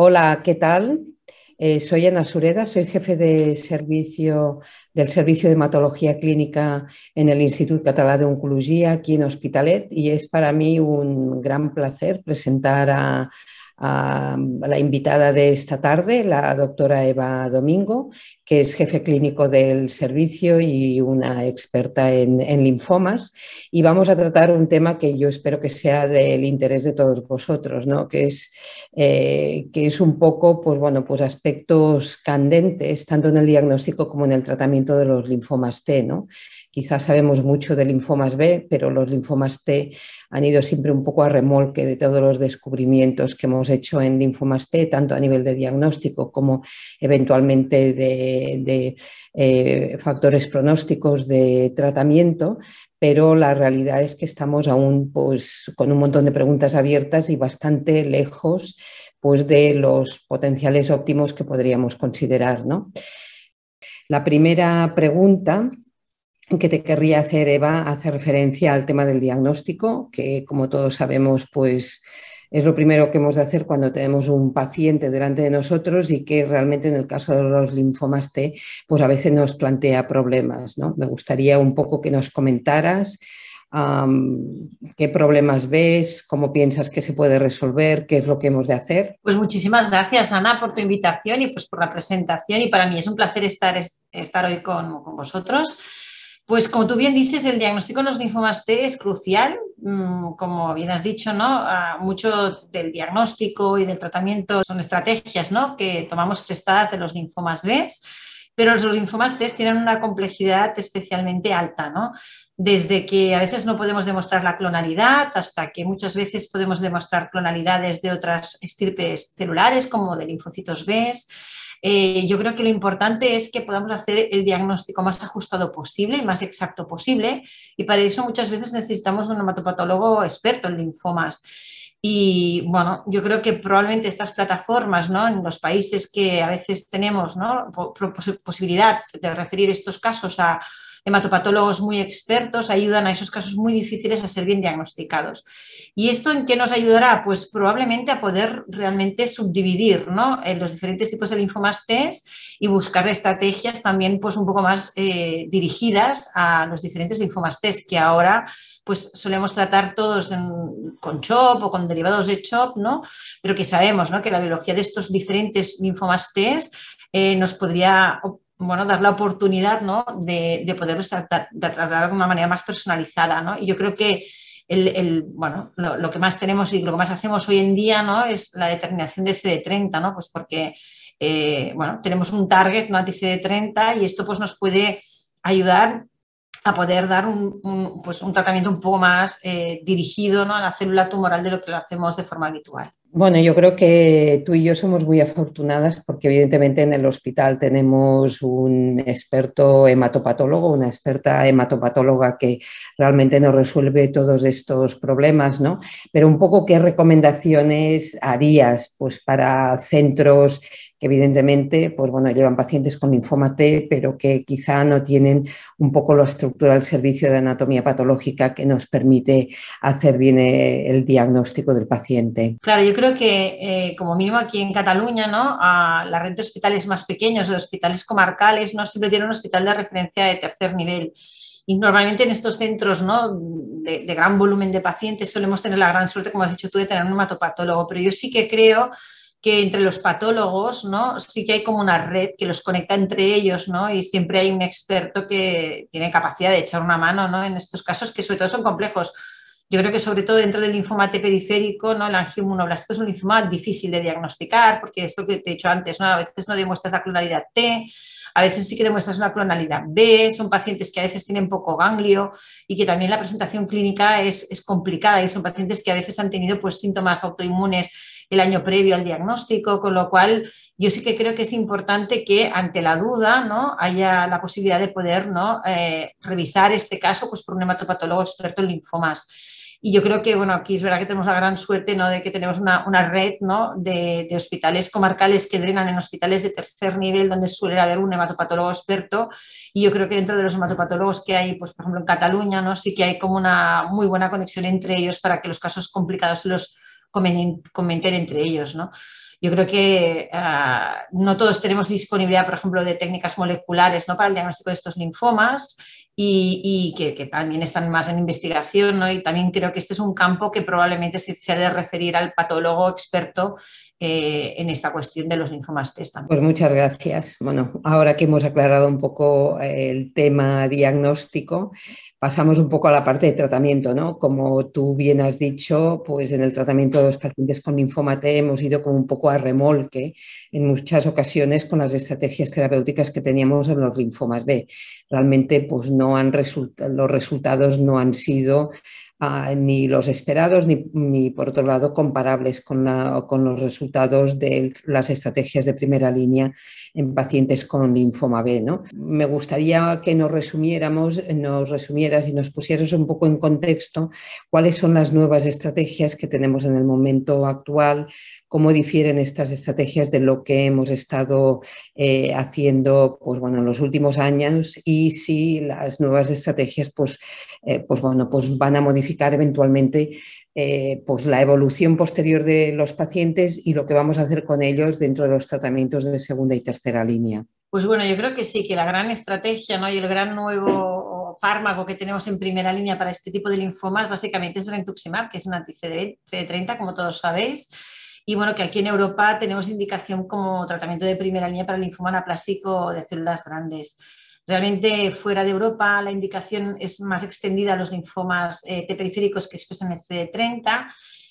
Hola, ¿qué tal? Eh, soy Ana Sureda, soy jefe de servicio del Servicio de Hematología Clínica en el Instituto Catalán de Oncología aquí en Hospitalet y es para mí un gran placer presentar a, a la invitada de esta tarde, la doctora Eva Domingo, que es jefe clínico del servicio y una experta en, linfomas. Y vamos a tratar un tema que yo espero que sea del interés de todos vosotros, ¿no? que, es, eh, que es un poco pues, bueno, pues aspectos candentes, tanto en el diagnóstico como en el tratamiento de los linfomas T. ¿no? Quizás sabemos mucho de linfomas B, pero los linfomas T han ido siempre un poco a remolque de todos los descubrimientos que hemos hecho en linfomas T, tanto a nivel de diagnóstico como eventualmente de, eh, factores pronósticos de tratamiento, pero la realidad es que estamos aún pues, con un montón de preguntas abiertas y bastante lejos pues, de los potenciales óptimos que podríamos considerar. ¿no? La primera pregunta que te querría hacer, Eva, hace referencia al tema del diagnóstico, que como todos sabemos, pues es lo primero que hemos de hacer cuando tenemos un paciente delante de nosotros y que realmente en el caso de los linfomas T, pues a veces nos plantea problemas. ¿no? Me gustaría un poco que nos comentaras qué problemas ves, cómo piensas que se puede resolver, qué es lo que hemos de hacer. Pues muchísimas gracias, Ana, por tu invitación y pues por la presentación. Y para mí es un placer estar, estar hoy con, con vosotros. Pues como tú bien dices, el diagnóstico en los linfomas T es crucial. Mm, como bien has dicho, ¿no? Ah, mucho del diagnóstico y del tratamiento son estrategias ¿no? que tomamos prestadas de los linfomas B, pero los linfomas T tienen una complejidad especialmente alta, ¿no? Desde que a veces no podemos demostrar la clonalidad hasta que muchas veces podemos demostrar clonalidades de otras estirpes celulares como de linfocitos B eh, yo creo que lo importante es que podamos hacer el diagnóstico más ajustado posible y más exacto posible y para eso muchas veces necesitamos un hematopatólogo experto en linfomas. Y bueno, yo creo que probablemente estas plataformas, ¿no? En los países que a veces tenemos, ¿no? Posibilidad de referir estos casos a hematopatólogos muy expertos ayudan a esos casos muy difíciles a ser bien diagnosticados. ¿Y esto en qué nos ayudará? Pues probablemente a poder realmente subdividir en los diferentes tipos de linfomas T y buscar estrategias también pues un poco más eh, dirigidas a los diferentes linfomas T que ahora pues solemos tratar todos con CHOP o con derivados de CHOP, ¿no? pero que sabemos que la biología de estos diferentes linfomas T eh, nos podría bueno, dar la oportunidad ¿no? de, de tratar, de tratar de una manera más personalizada. ¿no? Y yo creo que el, bueno, lo, que más tenemos y lo que más hacemos hoy en día ¿no? es la determinación de CD30, ¿no? pues porque eh, bueno, tenemos un target ¿no? anti-CD30 y esto pues, nos puede ayudar a poder dar un, pues, un tratamiento un poco más eh, dirigido ¿no? a la célula tumoral de lo que lo hacemos de forma habitual. Bueno, yo creo que tú y yo somos muy afortunadas porque evidentemente en el hospital tenemos un experto hematopatólogo, una experta hematopatóloga que realmente nos resuelve todos estos problemas, ¿no? Pero un poco qué recomendaciones harías pues para centros que evidentemente pues bueno, llevan pacientes con linfoma T, pero que quizá no tienen un poco la estructura del servicio de anatomía patológica que nos permite hacer bien eh, el diagnóstico del paciente. Claro, yo creo que eh, como mínimo aquí en Cataluña, ¿no? A la red de hospitales más pequeños, de hospitales comarcales, ¿no? siempre tienen un hospital de referencia de tercer nivel. Y normalmente en estos centros ¿no? de, de, gran volumen de pacientes solemos tener la gran suerte, como has dicho tú, de tener un hematopatólogo. Pero yo sí que creo que entre los patólogos, ¿no? Sí que hay como una red que los conecta entre ellos, ¿no? Y siempre hay un experto que tiene capacidad de echar una mano, ¿no? En estos casos que sobre todo son complejos. Yo creo que sobre todo dentro del linfoma T periférico, ¿no? el angiomonoblástico es un linfoma difícil de diagnosticar, porque es lo que te he dicho antes, ¿no? a veces no demuestras la clonalidad T, a veces sí que demuestras una clonalidad B, son pacientes que a veces tienen poco ganglio y que también la presentación clínica es, es complicada y son pacientes que a veces han tenido pues, síntomas autoinmunes el año previo al diagnóstico, con lo cual yo sí que creo que es importante que ante la duda ¿no? haya la posibilidad de poder ¿no? Eh, revisar este caso pues, por un hematopatólogo experto en linfomas. Y yo creo que, bueno, aquí es verdad que tenemos la gran suerte ¿no? de que tenemos una, red ¿no? de, de, hospitales comarcales que drenan en hospitales de tercer nivel donde suele haber un hematopatólogo experto. Y yo creo que dentro de los hematopatólogos que hay, pues por ejemplo en Cataluña, ¿no? sí que hay como una muy buena conexión entre ellos para que los casos complicados los comenten entre ellos, ¿no? yo creo que ah, no todos tenemos disponibilidad, por ejemplo, de técnicas moleculares ¿no? para el diagnóstico de estos linfomas y, que, también están más en investigación. ¿no? Y también creo que este es un campo que probablemente se, se ha de referir al patólogo experto eh, en esta cuestión de los linfomas testa. Pues muchas gracias. Bueno, ahora que hemos aclarado un poco eh, el tema diagnóstico, pasamos un poco a la parte de tratamiento, ¿no? Como tú bien has dicho, pues en el tratamiento de los pacientes con linfoma T hemos ido como un poco a remolque en muchas ocasiones con las estrategias terapéuticas que teníamos en los linfomas B. Realmente, pues no han los resultados no han sido ni los esperados ni, por otro lado comparables con, con, los resultados de las estrategias de primera línea en pacientes con linfoma B. ¿no? Me gustaría que nos resumiéramos, nos resumieras y nos pusieras un poco en contexto cuáles son las nuevas estrategias que tenemos en el momento actual, cómo difieren estas estrategias de lo que hemos estado eh, haciendo pues, bueno, en los últimos años y si las nuevas estrategias pues, eh, pues, bueno, pues van a modificar eventualmente eh, pues la evolución posterior de los pacientes y lo que vamos a hacer con ellos dentro de los tratamientos de segunda y tercera línea. Pues bueno, yo creo que sí, que la gran estrategia ¿no? y el gran nuevo fármaco que tenemos en primera línea para este tipo de linfomas básicamente es Brentuximab, que es un anti-CD30, como todos sabéis. Y bueno, que aquí en Europa tenemos indicación como tratamiento de primera línea para el linfoma anaplásico de células grandes. Realmente fuera de Europa la indicación es más extendida a los linfomas eh, T periféricos que expresan el CD30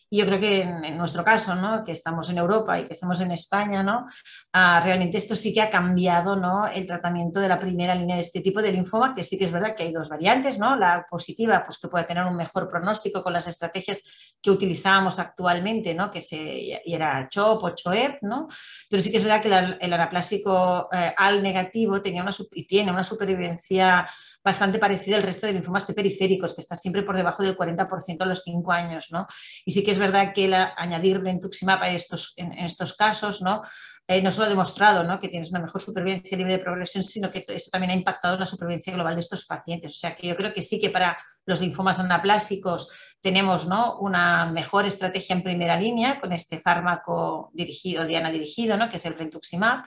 y yo creo que en, nuestro caso, ¿no? que estamos en Europa y que estamos en España, ¿no? Ah, realmente esto sí que ha cambiado ¿no? el tratamiento de la primera línea de este tipo de linfoma, que sí que es verdad que hay dos variantes, ¿no? la positiva, pues que puede tener un mejor pronóstico con las estrategias que utilizábamos actualmente, ¿no? que se, y era CHOP o CHOEP, ¿no? pero sí que es verdad que el anaplásico eh, al negativo tenía una, y tiene una supervivencia bastante parecido al resto de linfomas periféricos, que está siempre por debajo del 40% a los 5 años. ¿no? Y sí que es verdad que el añadir brentuximab en estos, en, estos casos ¿no? Eh, solo ha demostrado que tienes una mejor supervivencia libre de progresión, sino que eso también ha impactado en la supervivencia global de estos pacientes. O sea que yo creo que sí que para los linfomas anaplásicos tenemos ¿no? una mejor estrategia en primera línea con este fármaco dirigido, Diana dirigido, ¿no? que es el Rentuximab.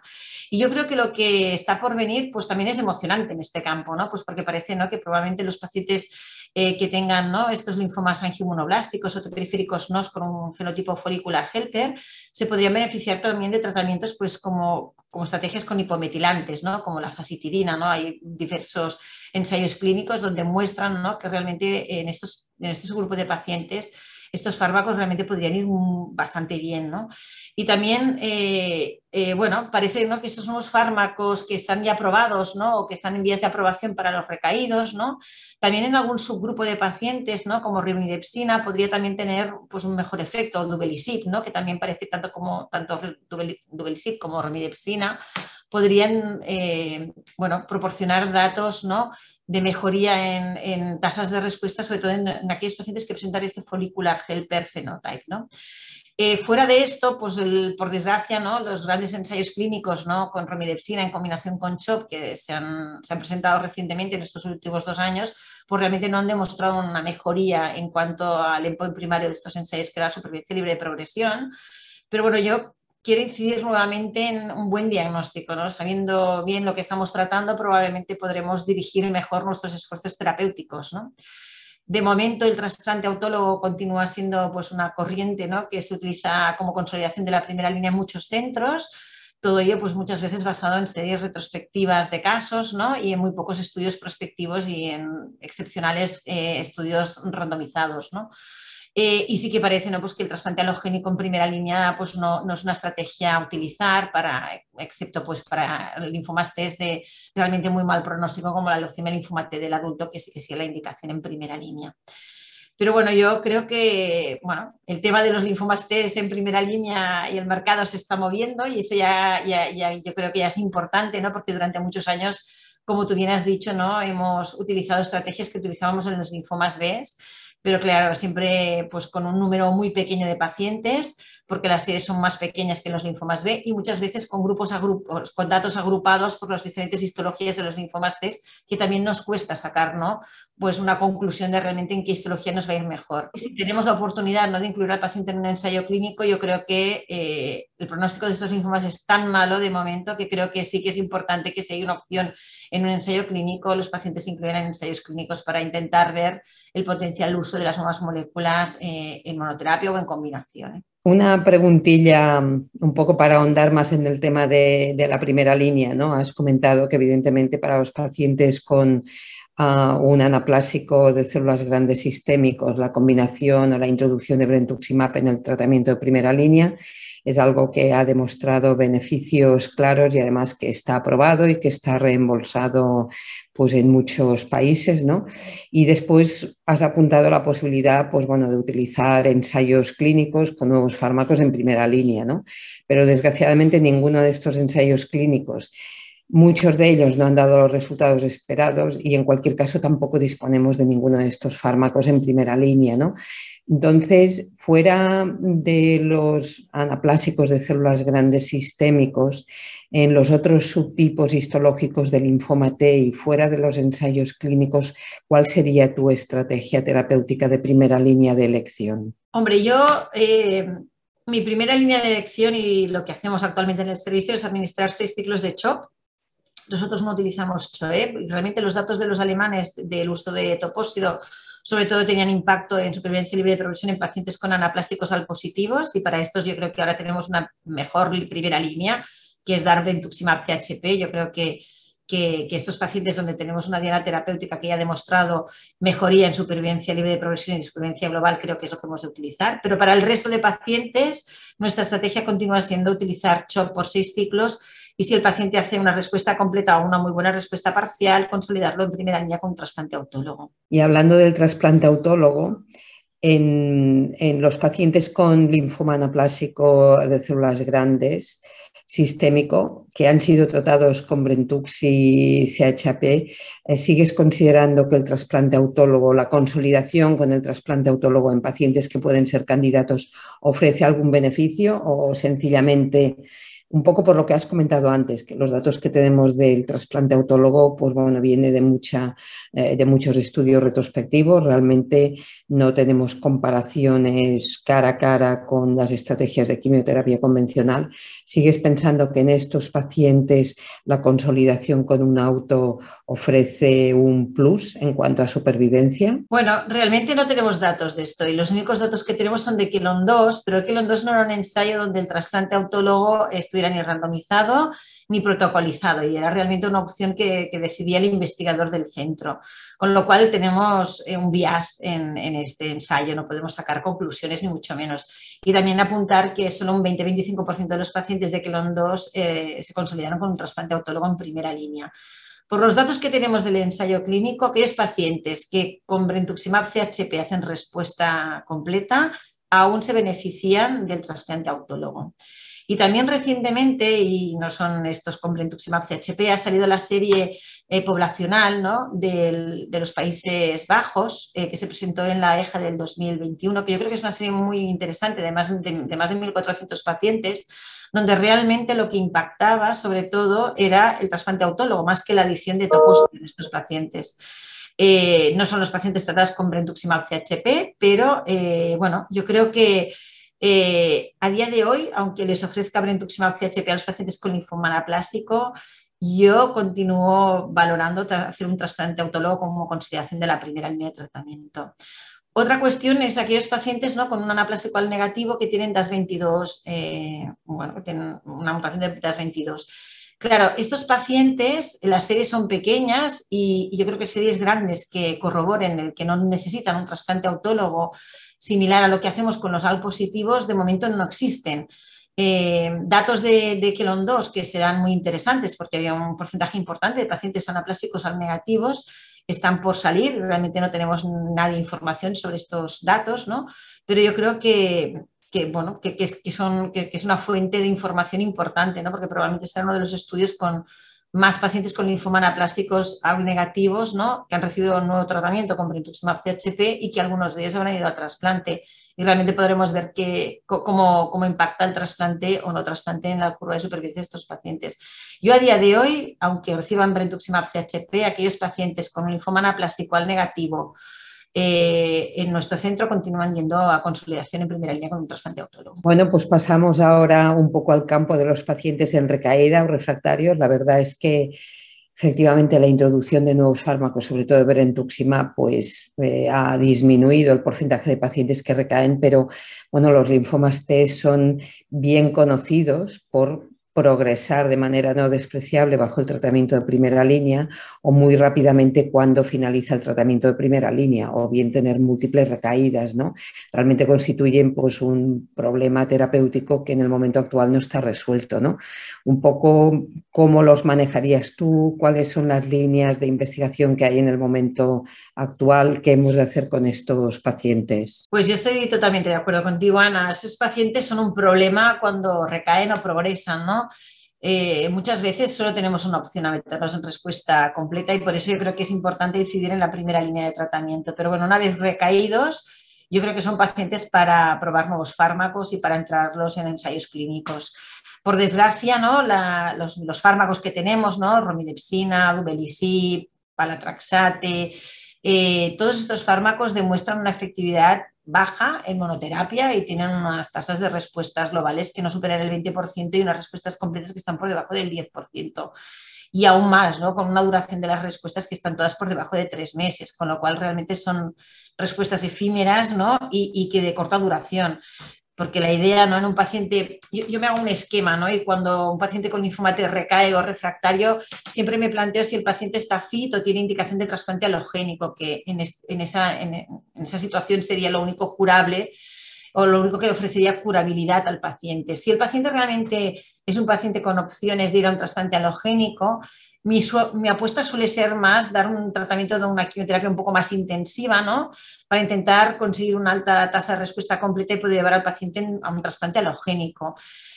Y yo creo que lo que está por venir pues también es emocionante en este campo, ¿no? pues porque parece que probablemente los pacientes eh, que tengan ¿no? estos linfomas angioinmunoblásticos o periféricos ¿no? con un fenotipo folicular helper, se podrían beneficiar también de tratamientos pues, como, como estrategias con hipometilantes, ¿no? como la facitidina. ¿no? Hay diversos ensayos clínicos donde muestran ¿no? que realmente en estos, en estos grupos de pacientes estos fármacos realmente podrían ir bastante bien. ¿no? Y también, eh, eh, bueno, parece ¿no? que estos son los fármacos que están ya aprobados ¿no? o que están en vías de aprobación para los recaídos. ¿no? También en algún subgrupo de pacientes, ¿no? como rimidepsina, podría también tener pues, un mejor efecto, o duvelisib, ¿no? que también parece tanto como tanto duvelisib como rimidepsina podrían eh, bueno, proporcionar datos ¿no? de mejoría en, tasas de respuesta, sobre todo en, aquellos pacientes que presentan este folicular helper phenotype. ¿no? Eh, fuera de esto, pues por desgracia, ¿no? los grandes ensayos clínicos ¿no? con romidepsina en combinación con CHOP que se han, presentado recientemente en estos últimos dos años, pues realmente no han demostrado una mejoría en cuanto al endpoint primario de estos ensayos, que era la supervivencia libre de progresión. Pero bueno, yo quiero incidir nuevamente en un buen diagnóstico, ¿no? Sabiendo bien lo que estamos tratando, probablemente podremos dirigir mejor nuestros esfuerzos terapéuticos, De momento, el trasplante autólogo continúa siendo pues, una corriente que se utiliza como consolidación de la primera línea en muchos centros. Todo ello, pues muchas veces basado en series retrospectivas de casos y en muy pocos estudios prospectivos y en excepcionales eh, estudios randomizados. Eh, y sí que parece ¿no? pues que el trasplante halogénico en primera línea pues no, no, es una estrategia a utilizar, para, excepto pues para linfomas test de realmente muy mal pronóstico como la leucemia linfomate del adulto, que sí que sigue la indicación en primera línea. Pero bueno, yo creo que bueno, el tema de los linfomas test en primera línea y el mercado se está moviendo y eso ya, ya, ya yo creo que ya es importante, ¿no? porque durante muchos años como tú bien has dicho, ¿no? hemos utilizado estrategias que utilizábamos en los linfomas B pero claro, siempre pues con un número muy pequeño de pacientes, porque las series son más pequeñas que los linfomas B y muchas veces con grupos agrupos, con datos agrupados por las diferentes histologías de los linfomas T, que también nos cuesta sacar ¿no? pues una conclusión de realmente en qué histología nos va a ir mejor. Si tenemos la oportunidad de incluir al paciente en un ensayo clínico, yo creo que eh, el pronóstico de estos linfomas es tan malo de momento que creo que sí que es importante que si hay una opción en un ensayo clínico, los pacientes se incluyan en ensayos clínicos para intentar ver el potencial uso de las nuevas moléculas eh, en monoterapia o en combinación. ¿eh? Una preguntilla mm, un poco para ahondar más en el tema de, la primera línea, ¿no? Has comentado que evidentemente para los pacientes con ah, un anaplásico de células grandes sistémicos, la combinación o la introducción de brentuximab en el tratamiento de primera línea es algo que ha demostrado beneficios claros y además que está aprobado y que está reembolsado pues, en muchos países. ¿no? Y después has apuntado la posibilidad pues, bueno, de utilizar ensayos clínicos con nuevos fármacos en primera línea, ¿no? pero desgraciadamente ninguno de estos ensayos clínicos Muchos de ellos no han dado los resultados esperados y en cualquier caso tampoco disponemos de ninguno de estos fármacos en primera línea. ¿no? Entonces, fuera de los anaplásicos de células grandes sistémicos, en los otros subtipos histológicos del linfoma T y fuera de los ensayos clínicos, ¿cuál sería tu estrategia terapéutica de primera línea de elección? Hombre, yo, eh, mi primera línea de elección y lo que hacemos actualmente en el servicio es administrar seis ciclos de CHOP. Nosotros no utilizamos CHOEP. Realmente los datos de los alemanes del uso de topósido sobre todo tenían impacto en supervivencia libre de progresión en pacientes con anaplásticos al positivos y para estos yo creo que ahora tenemos una mejor primera línea que es dar brentuximab CHP. Yo creo que, que, estos pacientes donde tenemos una diana terapéutica que ya ha demostrado mejoría en supervivencia libre de progresión y supervivencia global, creo que es lo que hemos de utilizar. Pero para el resto de pacientes, nuestra estrategia continúa siendo utilizar CHOP por seis ciclos y si el paciente hace una respuesta completa o una muy buena respuesta parcial, consolidarlo en primera línea con trasplante autólogo. Y hablando del trasplante autólogo, en, los pacientes con linfoma anaplásico de células grandes sistémico que han sido tratados con Brentuxi y CHP, eh, ¿sigues considerando que el trasplante autólogo, la consolidación con el trasplante autólogo en pacientes que pueden ser candidatos ofrece algún beneficio o sencillamente un poco por lo que has comentado antes, que los datos que tenemos del trasplante autólogo, pues bueno, viene de, mucha, eh, de muchos estudios retrospectivos. Realmente no tenemos comparaciones cara a cara con las estrategias de quimioterapia convencional. ¿Sigues pensando que en estos pacientes la consolidación con un auto ofrece un plus en cuanto a supervivencia? Bueno, realmente no tenemos datos de esto y los únicos datos que tenemos son de Quelon 2, pero Quelon 2 no era un ensayo donde el trasplante autólogo ni randomizado ni protocolizado y era realmente una opción que, decidía el investigador del centro. Con lo cual tenemos eh, un bias en, este ensayo, no podemos sacar conclusiones ni mucho menos. Y también apuntar que solo un 20-25% de los pacientes de Quelon 2 eh, se consolidaron con un trasplante autólogo en primera línea. Por los datos que tenemos del ensayo clínico, aquellos pacientes que con brentuximab CHP hacen respuesta completa aún se benefician del trasplante autólogo. Y también recientemente, y no son estos con Brentuximab CHP, ha salido la serie eh, poblacional de los Países Bajos, eh, que se presentó en la EJA del 2021, que yo creo que es una serie muy interesante, de más de, más de 1.400 pacientes, donde realmente lo que impactaba sobre todo era el trasplante autólogo, más que la adición de topos en estos pacientes. Eh, no son los pacientes tratados con Brentuximab CHP, pero bueno, yo creo que eh, a día de hoy, aunque les ofrezca brentuximab CHP a los pacientes con linfoma anaplásico, yo continúo valorando hacer un trasplante autólogo como consolidación de la primera línea de tratamiento. Otra cuestión es aquellos pacientes ¿no? con un anaplásico al negativo que tienen DAS22, eh, bueno, que tienen una mutación de DAS22. Claro, estos pacientes, las series son pequeñas y, yo creo que series grandes que corroboren el que no necesitan un trasplante autólogo similar a lo que hacemos con los AL positivos, de momento no existen. Eh, datos de, de Quelon 2 que se dan muy interesantes porque había un porcentaje importante de pacientes anaplásicos al negativos están por salir, realmente no tenemos nada de información sobre estos datos, ¿no? pero yo creo que, bueno, que, son, que, es una fuente de información importante, ¿no? porque probablemente será uno de los estudios con, más pacientes con linfoma anaplásicos negativos, ¿no? que han recibido un nuevo tratamiento con brentuximab CHP y que algunos de ellos habrán ido a trasplante. Y realmente podremos ver que, cómo, cómo impacta el trasplante o no trasplante en la curva de supervivencia de estos pacientes. Yo a día de hoy, aunque reciban brentuximab CHP, aquellos pacientes con linfoma anaplásico al negativo eh, en nuestro centro continúan yendo a consolidación en primera línea con un trasplante autólogo. Bueno, pues pasamos ahora un poco al campo de los pacientes en recaída o refractarios. La verdad es que efectivamente la introducción de nuevos fármacos, sobre todo de Brentuximab, pues eh, ha disminuido el porcentaje de pacientes que recaen, pero bueno, los linfomas T son bien conocidos por progresar de manera no despreciable bajo el tratamiento de primera línea o muy rápidamente cuando finaliza el tratamiento de primera línea o bien tener múltiples recaídas. ¿no? Realmente constituyen pues, un problema terapéutico que en el momento actual no está resuelto. ¿no? Un poco cómo los manejarías tú, cuáles son las líneas de investigación que hay en el momento actual, qué hemos de hacer con estos pacientes. Pues yo estoy totalmente de acuerdo contigo, Ana. Estos pacientes son un problema cuando recaen o progresan, ¿no? Eh, muchas veces solo tenemos una opción a meternos en respuesta completa y por eso yo creo que es importante decidir en la primera línea de tratamiento. Pero bueno, una vez recaídos, yo creo que son pacientes para probar nuevos fármacos y para entrarlos en ensayos clínicos. Por desgracia, ¿no? los, fármacos que tenemos, ¿no? romidepsina, lubelisib, palatraxate, eh, todos estos fármacos demuestran una efectividad baja en monoterapia y tienen unas tasas de respuestas globales que no superan el 20% y unas respuestas completas que están por debajo del 10%. Y aún más, ¿no? con una duración de las respuestas que están todas por debajo de tres meses, con lo cual realmente son respuestas efímeras ¿no? y, y que de corta duración porque la idea ¿no? en un paciente, yo, me hago un esquema, ¿no? Y cuando un paciente con linfoma T recae o refractario, siempre me planteo si el paciente está fit o tiene indicación de trasplante alogénico, que en, esa, en, esa, situación sería lo único curable o lo único que le ofrecería curabilidad al paciente. Si el paciente realmente es un paciente con opciones de ir a un trasplante alogénico, mi, apuesta suele ser más dar un tratamiento de una quimioterapia un poco más intensiva, ¿no? Para intentar conseguir una alta tasa de respuesta completa y poder llevar al paciente a un trasplante alogénico.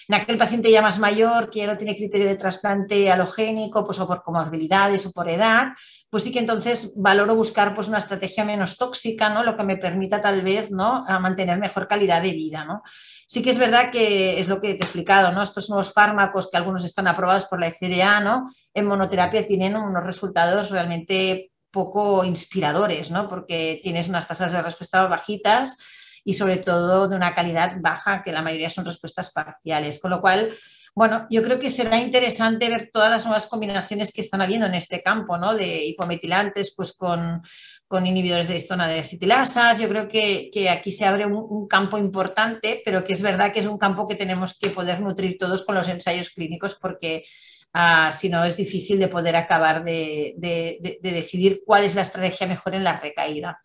En aquel paciente ya más mayor, que ya no tiene criterio de trasplante alogénico, pues o por comorbilidades o por edad, pues sí que entonces valoro buscar pues una estrategia menos tóxica, ¿no? Lo que me permita tal vez, ¿no? A mantener mejor calidad de vida, ¿no? Sí que es verdad que es lo que te he explicado, ¿no? Estos nuevos fármacos que algunos están aprobados por la FDA, ¿no? En monoterapia tienen unos resultados realmente poco inspiradores, ¿no? Porque tienes unas tasas de respuesta bajitas y sobre todo de una calidad baja, que la mayoría son respuestas parciales. Con lo cual, bueno, yo creo que será interesante ver todas las nuevas combinaciones que están habiendo en este campo, ¿no? De hipometilantes, pues con con inhibidores de histona de acetilasas. Yo creo que, aquí se abre un, campo importante, pero que es verdad que es un campo que tenemos que poder nutrir todos con los ensayos clínicos porque ah, si no es difícil de poder acabar de, decidir cuál es la estrategia mejor en la recaída.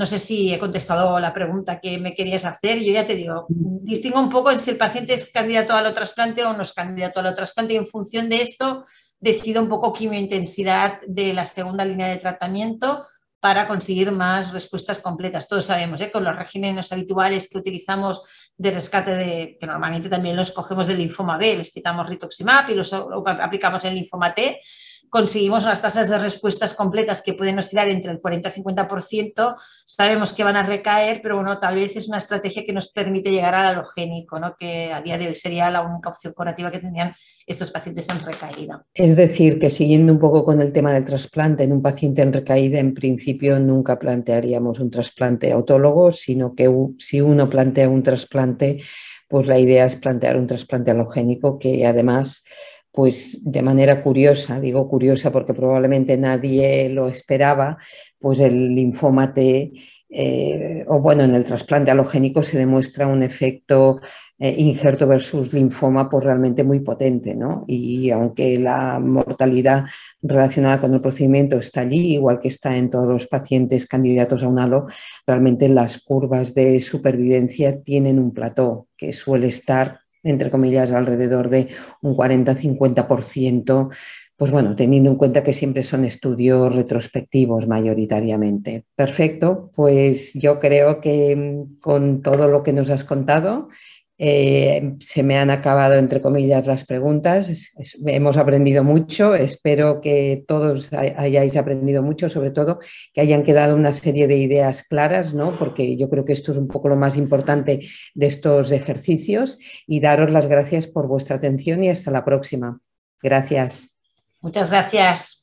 No sé si he contestado la pregunta que me querías hacer. Yo ya te digo, distingo un poco en si el paciente es candidato a lo trasplante o no es candidato a lo trasplante y en función de esto decido un poco quimiointensidad de la segunda línea de tratamiento para conseguir más respuestas completas. Todos sabemos, ¿eh? con los regímenes habituales que utilizamos de rescate, de, que normalmente también los cogemos del linfoma B, les quitamos rituximab y los aplicamos en linfoma T, conseguimos unas tasas de respuestas completas que pueden oscilar entre el 40 y 50%, sabemos que van a recaer, pero bueno, tal vez es una estrategia que nos permite llegar al halogénico, ¿no? que a día de hoy sería la única opción curativa que tendrían estos pacientes en recaída. Es decir, que siguiendo un poco con el tema del trasplante, en un paciente en recaída, en principio nunca plantearíamos un trasplante autólogo, sino que si uno plantea un trasplante, pues la idea es plantear un trasplante halogénico que además pues de manera curiosa, digo curiosa porque probablemente nadie lo esperaba, pues el linfoma T, eh, o bueno, en el trasplante halogénico se demuestra un efecto eh, injerto versus linfoma pues realmente muy potente, ¿no? Y aunque la mortalidad relacionada con el procedimiento está allí, igual que está en todos los pacientes candidatos a un halo, realmente las curvas de supervivencia tienen un plató que suele estar entre comillas, alrededor de un 40-50%, pues bueno, teniendo en cuenta que siempre son estudios retrospectivos mayoritariamente. Perfecto, pues yo creo que mm, con todo lo que nos has contado, Eh, se me han acabado, entre comillas, las preguntas. hemos aprendido mucho. Espero que todos hayáis aprendido mucho, sobre todo que hayan quedado una serie de ideas claras, ¿no? porque yo creo que esto es un poco lo más importante de estos ejercicios. Y daros las gracias por vuestra atención y hasta la próxima. Gracias. Muchas gracias.